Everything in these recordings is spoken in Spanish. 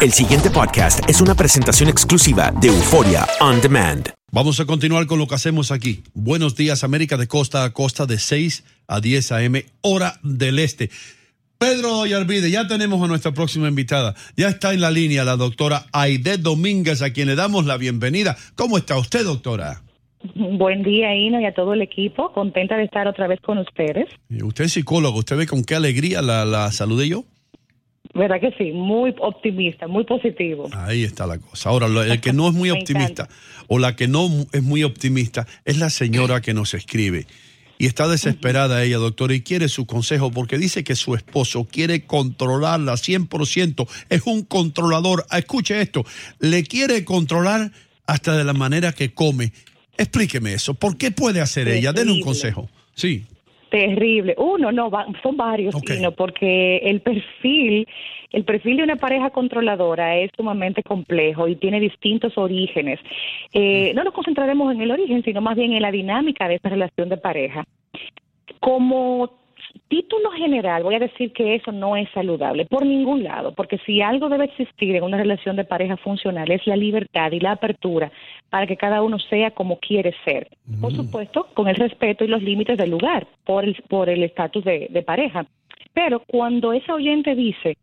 El siguiente podcast es una presentación exclusiva de Euforia On Demand. Vamos a continuar con lo que hacemos aquí. Buenos días, América, de costa a costa, de 6 a 10 a.m., hora del este. Pedro Yarvide, ya tenemos a nuestra próxima invitada. Ya está en la línea la doctora Aide Domínguez, a quien le damos la bienvenida. ¿Cómo está usted, doctora? Buen día, Ino, y a todo el equipo. Contenta de estar otra vez con ustedes. Usted es psicólogo. ¿Usted ve con qué alegría la, la saludé yo? ¿Verdad que sí? Muy optimista, muy positivo. Ahí está la cosa. Ahora, el que no es muy optimista o la que no es muy optimista es la señora que nos escribe. Y está desesperada ella, doctora, y quiere su consejo porque dice que su esposo quiere controlarla 100%. Es un controlador. Ah, escuche esto, le quiere controlar hasta de la manera que come. Explíqueme eso. ¿Por qué puede hacer ella? Denle un consejo. Sí. Terrible. Uno, no, son varios, sino porque el perfil, el perfil de una pareja controladora es sumamente complejo y tiene distintos orígenes. Eh, no nos concentraremos en el origen, sino más bien en la dinámica de esta relación de pareja. Como título general, voy a decir que eso no es saludable por ningún lado, porque si algo debe existir en una relación de pareja funcional es la libertad y la apertura para que cada uno sea como quiere ser. Por mm. supuesto, con el respeto y los límites del lugar, por el por el estatus de, pareja. Pero cuando ese oyente dice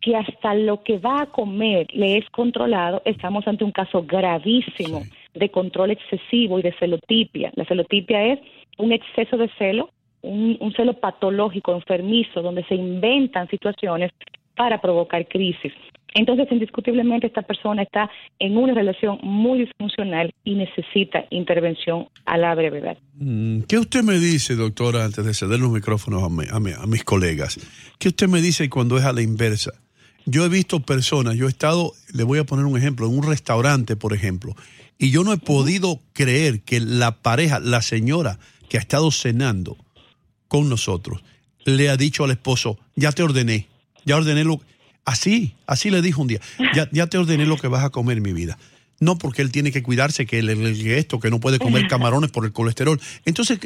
que hasta lo que va a comer le es controlado, estamos ante un caso gravísimo de control excesivo y de celotipia. La celotipia es un exceso de celo un, celo patológico, enfermizo, donde se inventan situaciones para provocar crisis. Entonces, indiscutiblemente, esta persona está en una relación muy disfuncional y necesita intervención a la brevedad. Mm, ¿Qué usted me dice, doctora, antes de ceder los micrófonos a, a, mis colegas? ¿Qué usted me dice cuando es a la inversa? Yo he visto personas, yo he estado, le voy a poner un ejemplo, en un restaurante, por ejemplo, y yo no he podido creer que la pareja, la señora que ha estado cenando, con nosotros, le ha dicho al esposo, ya te ordené, ya ordené lo... Así, así le dijo un día, ya, ya te ordené lo que vas a comer, mi vida. No porque él tiene que cuidarse, que el, esto, que no puede comer camarones por el colesterol. Entonces,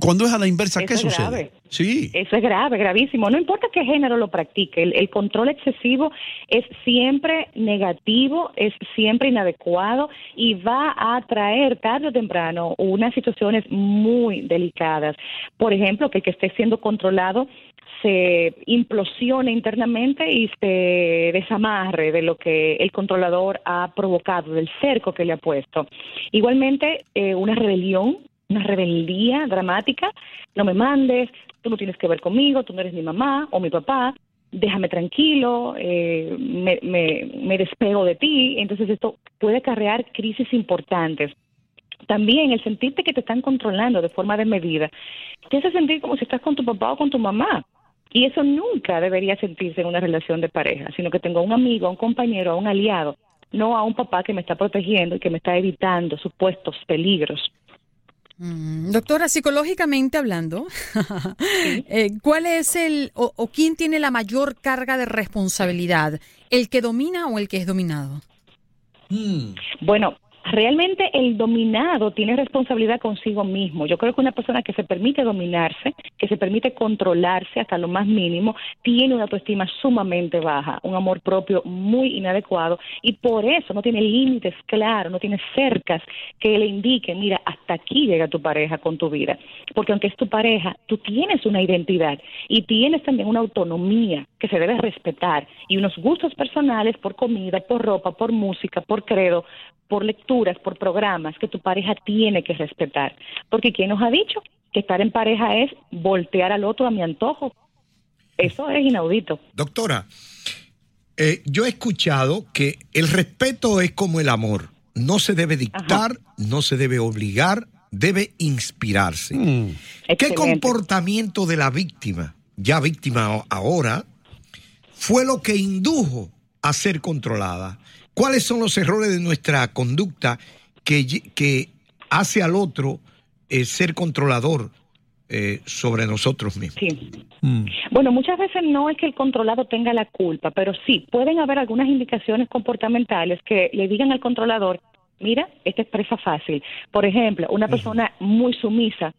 cuando es a la inversa, ¿qué sucede? Sí. Eso es grave, gravísimo. No importa qué género lo practique, el, control excesivo es siempre negativo, es siempre inadecuado y va a traer tarde o temprano unas situaciones muy delicadas. Por ejemplo, que el que esté siendo controlado se implosione internamente y se desamarre de lo que el controlador ha provocado, del cerco que le ha puesto. Igualmente, eh, una rebelión, una rebeldía dramática, no me mandes, tú no tienes que ver conmigo, tú no eres mi mamá o mi papá, déjame tranquilo, eh, me, me, me despego de ti. Entonces esto puede acarrear crisis importantes también el sentirte que te están controlando de forma desmedida te hace sentir como si estás con tu papá o con tu mamá. Y eso nunca debería sentirse en una relación de pareja, sino que tengo a un amigo, a un compañero, a un aliado, no a un papá que me está protegiendo y que me está evitando supuestos peligros. Mm, doctora, psicológicamente hablando, eh, ¿cuál es el o, o, quién tiene la mayor carga de responsabilidad? ¿El que domina o el que es dominado? Mm. Bueno, realmente el dominado tiene responsabilidad consigo mismo. Yo creo que una persona que se permite dominarse, que se permite controlarse hasta lo más mínimo, tiene una autoestima sumamente baja, un amor propio muy inadecuado y por eso no tiene límites claros, no tiene cercas que le indiquen, mira, hasta aquí llega tu pareja con tu vida. Porque aunque es tu pareja, tú tienes una identidad y tienes también una autonomía que se debe respetar y unos gustos personales por comida, por ropa, por música, por credo, por por programas que tu pareja tiene que respetar. Porque ¿quién nos ha dicho que estar en pareja es voltear al otro a mi antojo? Eso es inaudito. Doctora, eh, yo he escuchado que el respeto es como el amor. No se debe dictar, no se debe obligar, debe inspirarse. Mm. ¿Qué comportamiento de la víctima, ya víctima ahora, fue lo que indujo a ser controlada? ¿Cuáles son los errores de nuestra conducta que, que hace al otro eh, ser controlador eh, sobre nosotros mismos? Sí. Mm. Bueno, muchas veces no es que el controlado tenga la culpa, pero sí pueden haber algunas indicaciones comportamentales que le digan al controlador, mira, esta es presa fácil. Por ejemplo, una persona muy sumisa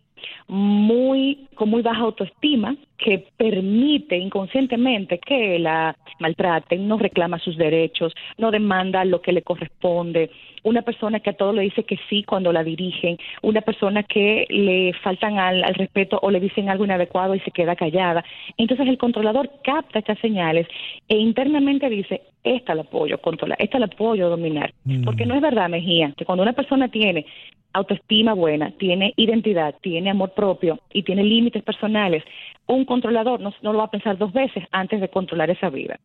muy con muy baja autoestima que permite inconscientemente que la maltraten, no reclama sus derechos, no demanda lo que le corresponde, una persona que a todo le dice que sí cuando la dirigen, una persona que le faltan al, al respeto o le dicen algo inadecuado y se queda callada. Entonces el controlador capta estas señales e internamente dice, esta la apoyo controlar, esta la apoyo dominar. Mm. Porque no es verdad, Mejía, que cuando una persona tiene autoestima buena, tiene identidad, tiene amor propio y tiene límites personales, un controlador no, no lo va a pensar dos veces antes de controlar esa vida.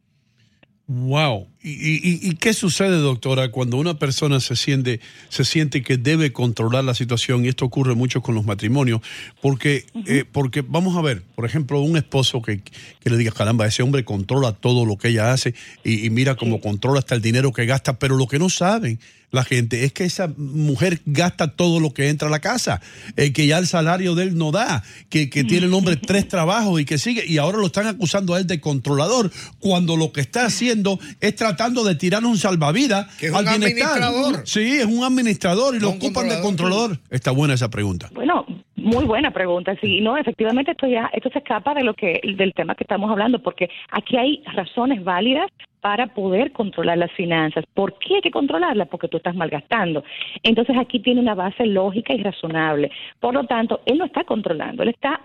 Wow. ¿Y, qué sucede, doctora, cuando una persona se siente, se siente que debe controlar la situación? Y esto ocurre mucho con los matrimonios, porque, eh, porque vamos a ver, por ejemplo, un esposo que, le diga, caramba, ese hombre controla todo lo que ella hace y, mira cómo controla hasta el dinero que gasta, pero lo que no saben la gente es que esa mujer gasta todo lo que entra a la casa, eh, que ya el salario de él no da, que, tiene el hombre tres trabajos y que sigue, y ahora lo están acusando a él de controlador, cuando lo que está haciendo es tratando de tirar un salvavidas al bienestar. Sí, es un administrador y lo ocupan de controlador. Está buena esa pregunta. Bueno, muy buena pregunta, sí, no, efectivamente esto ya, esto se escapa de lo que, del tema que estamos hablando, porque aquí hay razones válidas para poder controlar las finanzas. ¿Por qué hay que controlarlas? Porque tú estás malgastando. Entonces aquí tiene una base lógica y razonable. Por lo tanto, él no está controlando, él está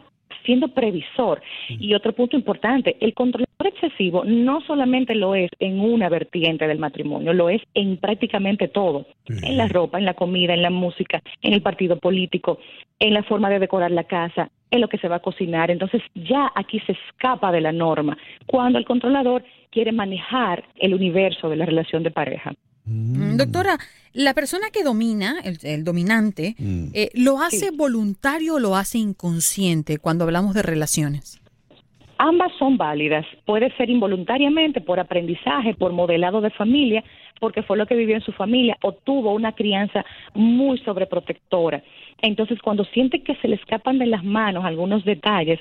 siendo previsor. Y otro punto importante, el controlador excesivo no solamente lo es en una vertiente del matrimonio, lo es en prácticamente todo, en la ropa, en la comida, en la música, en el partido político, en la forma de decorar la casa, en lo que se va a cocinar. Entonces ya aquí se escapa de la norma cuando el controlador quiere manejar el universo de la relación de pareja. Mm. Doctora, la persona que domina, el, dominante, mm. eh, ¿lo hace voluntario o lo hace inconsciente cuando hablamos de relaciones? Ambas son válidas. Puede ser involuntariamente, por aprendizaje, por modelado de familia, porque fue lo que vivió en su familia o tuvo una crianza muy sobreprotectora. Entonces, cuando siente que se le escapan de las manos algunos detalles,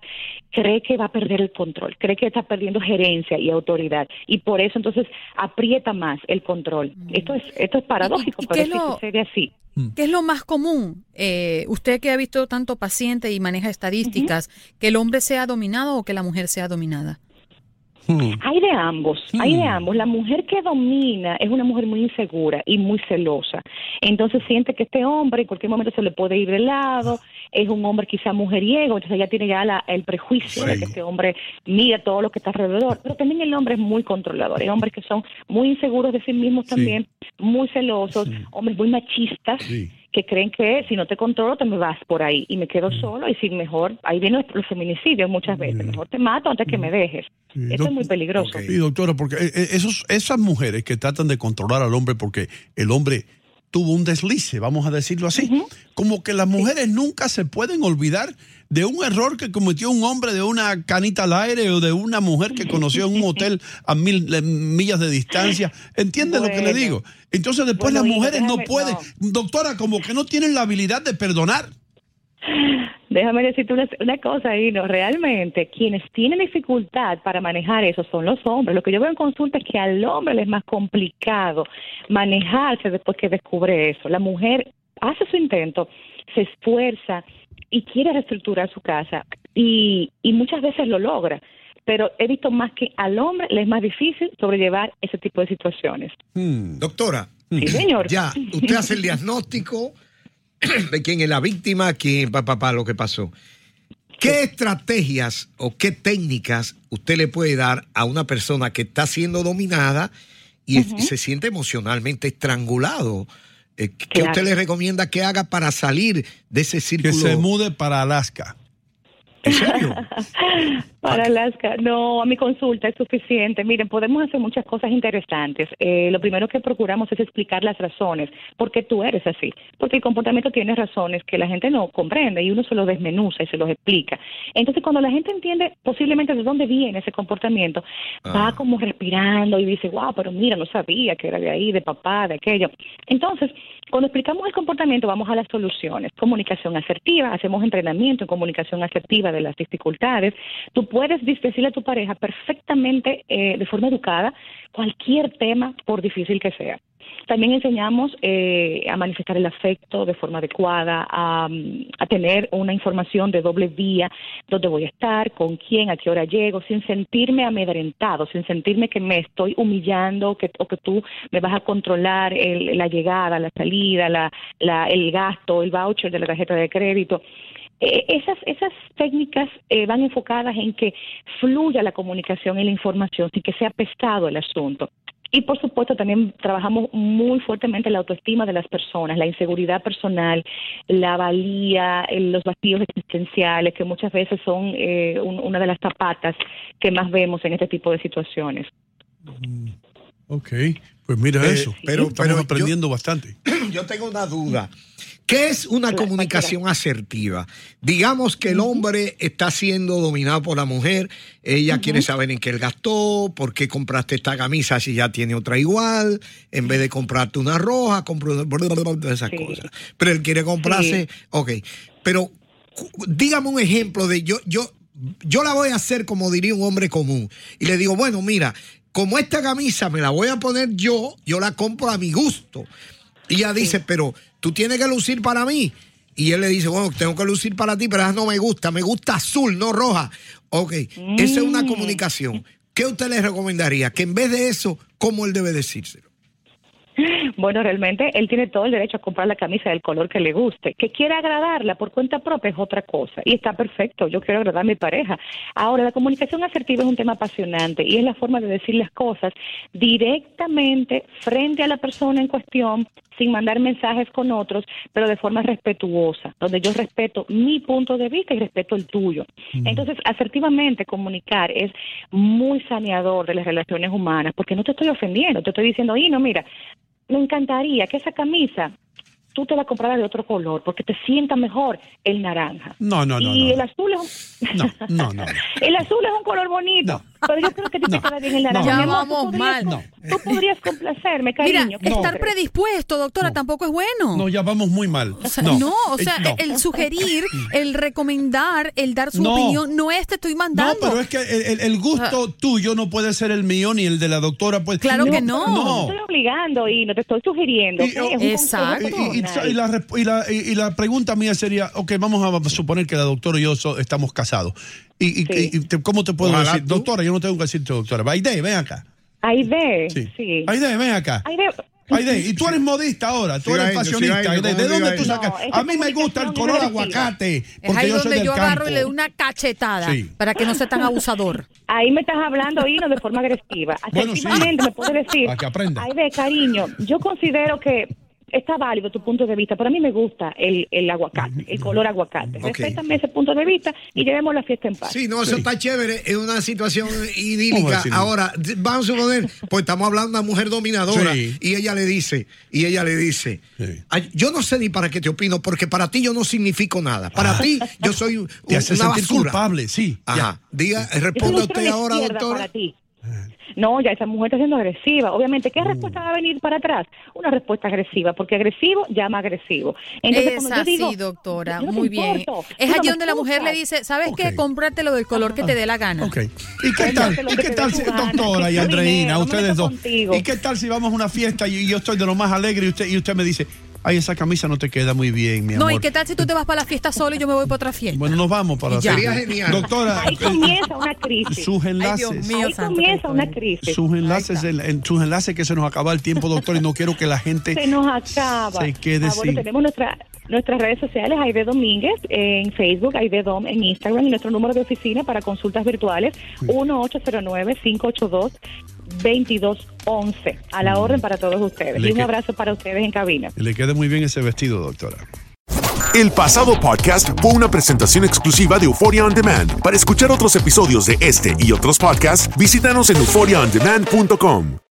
cree que va a perder el control, cree que está perdiendo gerencia y autoridad y por eso entonces aprieta más el control. Mm. Esto es esto es paradójico, pero sí sucede así. Mm. ¿Qué es lo más común? Eh, usted que ha visto tanto paciente y maneja estadísticas, que el hombre sea dominado o que la mujer sea dominada. Hmm. Hay de ambos, hay de hmm. ambos. La mujer que domina es una mujer muy insegura y muy celosa. Entonces siente que este hombre en cualquier momento se le puede ir de lado, es un hombre quizá mujeriego, entonces ella tiene ya la, el prejuicio de que este hombre mira todo lo que está alrededor. Pero también el hombre es muy controlador. Hay hombres que son muy inseguros de sí mismos también, muy celosos, hombres muy machistas que creen que si no te controlo te me vas por ahí y me quedo mm. solo y si mejor, ahí vienen los feminicidios muchas veces, mm. mejor te mato antes que me mm. dejes. Eso es muy peligroso. Sí, doctora, porque eh, eh, esos, esas mujeres que tratan de controlar al hombre porque el hombre tuvo un deslice, vamos a decirlo así, como que las mujeres nunca se pueden olvidar de un error que cometió un hombre de una canita al aire o de una mujer que conoció en un hotel a mil millas de distancia. ¿Entiende lo que le digo? Entonces después las mujeres no pueden, doctora, como que no tienen la habilidad de perdonar. Déjame decirte una, una cosa, no Realmente, quienes tienen dificultad para manejar eso son los hombres. Lo que yo veo en consulta es que al hombre le es más complicado manejarse después que descubre eso. La mujer hace su intento, se esfuerza, y quiere reestructurar su casa y, y muchas veces lo logra pero he visto más que al hombre le es más difícil sobrellevar ese tipo de situaciones. Hmm. doctora, sí, señor. ya, usted hace el diagnóstico de quién es la víctima, quién papá, lo que pasó. ¿Qué estrategias o qué técnicas usted le puede dar a una persona que está siendo dominada y se siente emocionalmente estrangulado? Eh, ¿Qué usted le recomienda que haga para salir de ese círculo? Que se mude para Alaska. ¿En serio? Para Alaska, no, a mi consulta es suficiente. Miren, podemos hacer muchas cosas interesantes. Eh, lo primero que procuramos es explicar las razones, por qué tú eres así. Porque el comportamiento tiene razones que la gente no comprende y uno se lo desmenuza y se los explica. Entonces, cuando la gente entiende posiblemente de dónde viene ese comportamiento, va ah. como respirando y dice, wow, pero mira, no sabía que era de ahí, de papá, de aquello. Entonces, cuando explicamos el comportamiento, vamos a las soluciones. Comunicación asertiva, hacemos entrenamiento en comunicación asertiva de las dificultades. Tú puedes decirle a tu pareja perfectamente, eh, de forma educada, cualquier tema, por difícil que sea. También enseñamos eh, a manifestar el afecto de forma adecuada, a, tener una información de doble vía, dónde voy a estar, con quién, a qué hora llego, sin sentirme amedrentado, sin sentirme que me estoy humillando que, o que tú me vas a controlar la llegada, la salida, la, la, el gasto, el voucher de la tarjeta de crédito. Eh, esas, esas técnicas eh, van enfocadas en que fluya la comunicación y la información sin que sea pesado el asunto. Y por supuesto también trabajamos muy fuertemente la autoestima de las personas, la inseguridad personal, la valía, los vacíos existenciales, que muchas veces son eh, una de las zapatas que más vemos en este tipo de situaciones. Mm, ok, pues mira eso, pero, estamos aprendiendo bastante. Yo tengo una duda. ¿Qué es una comunicación asertiva? Digamos que el hombre está siendo dominado por la mujer, ella quiere saber en qué él gastó, por qué compraste esta camisa si ya tiene otra igual, en vez de comprarte una roja, compró esas cosas. Pero él quiere comprarse, ok, pero dígame un ejemplo de yo, yo, yo la voy a hacer como diría un hombre común. Y le digo, bueno, mira, como esta camisa me la voy a poner yo, yo la compro a mi gusto. Y ella dice, pero tú tienes que lucir para mí. Y él le dice, bueno, tengo que lucir para ti, pero esa no me gusta, me gusta azul, no roja. Ok, esa es una mm. comunicación. ¿Qué usted le recomendaría? Que en vez de eso, ¿cómo él debe decírselo? Bueno, realmente él tiene todo el derecho a comprar la camisa del color que le guste. Que quiera agradarla por cuenta propia es otra cosa. Y está perfecto, yo quiero agradar a mi pareja. Ahora, la comunicación asertiva es un tema apasionante y es la forma de decir las cosas directamente frente a la persona en cuestión, sin mandar mensajes con otros, pero de forma respetuosa, donde yo respeto mi punto de vista y respeto el tuyo. Entonces, asertivamente comunicar es muy saneador de las relaciones humanas, porque no te estoy ofendiendo, te estoy diciendo, y no, mira, me encantaría que esa camisa tú te la compraras de otro color porque te sienta mejor el naranja. No, no, no. Y el azul es un... no, no, no, El azul es un color bonito. Pero yo creo que te queda bien el naranja. Ya vamos mal. No. Tú podrías complacerme, cariño. Mira, estar predispuesto, doctora, tampoco es bueno. No, ya vamos muy mal. O sea, no. o sea, el sugerir, el recomendar, el dar su opinión, no es te estoy mandando. No, pero es que el, gusto tuyo no puede ser el mío ni el de la doctora. Pues, claro que no. No te estoy obligando y no te estoy sugiriendo. exacto. Y, la, y, la, pregunta mía sería, ok, vamos a suponer que la doctora y yo estamos casados. ¿Y, cómo te puedo decir? Doctora, yo no tengo que decirte doctora. Aide, ven acá. Aide, sí. sí. Aide, ven acá. Aide, y tú eres modista ahora, tú eres fashionista. ¿De dónde tú sacas? a mí me gusta el color aguacate. Es ahí donde yo agarro y le doy una cachetada para que no sea tan abusador. Ahí me estás hablando, Hino, de forma agresiva. Bueno, sí. me puedes decir. Para que aprenda. Aide, cariño, yo considero que está válido tu punto de vista, pero a mí me gusta el, el aguacate, el color aguacate. Respétame ese punto de vista y llevemos la fiesta en paz. Sí, no, eso está chévere, es una situación idílica. Ahora, vamos a suponer, pues estamos hablando de una mujer dominadora y ella le dice, y ella le dice, yo no sé ni para qué te opino, porque para ti yo no significo nada. Para ti yo soy un, te hace una sentir culpable, sí. Ajá. Diga, responde usted ahora, doctora. Para ti. No, ya esa mujer está siendo agresiva. Obviamente, ¿qué uh. respuesta va a venir para atrás? Una respuesta agresiva, porque agresivo llama agresivo. Entonces, es así, doctora. Muy bien. Es allí donde la mujer le dice, ¿sabes qué? Cómpratelo del color que te dé la gana. Ok. ¿Y qué tal, ¿Y qué tal si, doctora y Andreina, ustedes dos? ¿Y qué tal si vamos a una fiesta y yo estoy de lo más alegre y usted, y usted me dice, ay, esa camisa no te queda muy bien, mi amor. No, ¿y qué tal si tú te vas para la fiesta solo y yo me voy para otra fiesta? Bueno, nos vamos para la fiesta. genial. Doctora. Ahí comienza una crisis. Sus enlaces. Ay, Dios mío, ahí comienza una crisis. Sus enlaces, en, sus enlaces que se nos acaba el tiempo, doctor, y no quiero que la gente se nos acaba. Se quede ah, bueno, tenemos nuestra nuestras redes sociales, Aide Domínguez en Facebook, Aide Dom en Instagram y nuestro número de oficina para consultas virtuales, 1-809-582-2211. A la orden para todos ustedes. y un abrazo para ustedes en cabina. Le quede muy bien ese vestido, doctora. El pasado podcast fue una presentación exclusiva de Euphoria On Demand. Para escuchar otros episodios de este y otros podcasts, visítanos en euphoriaondemand.com.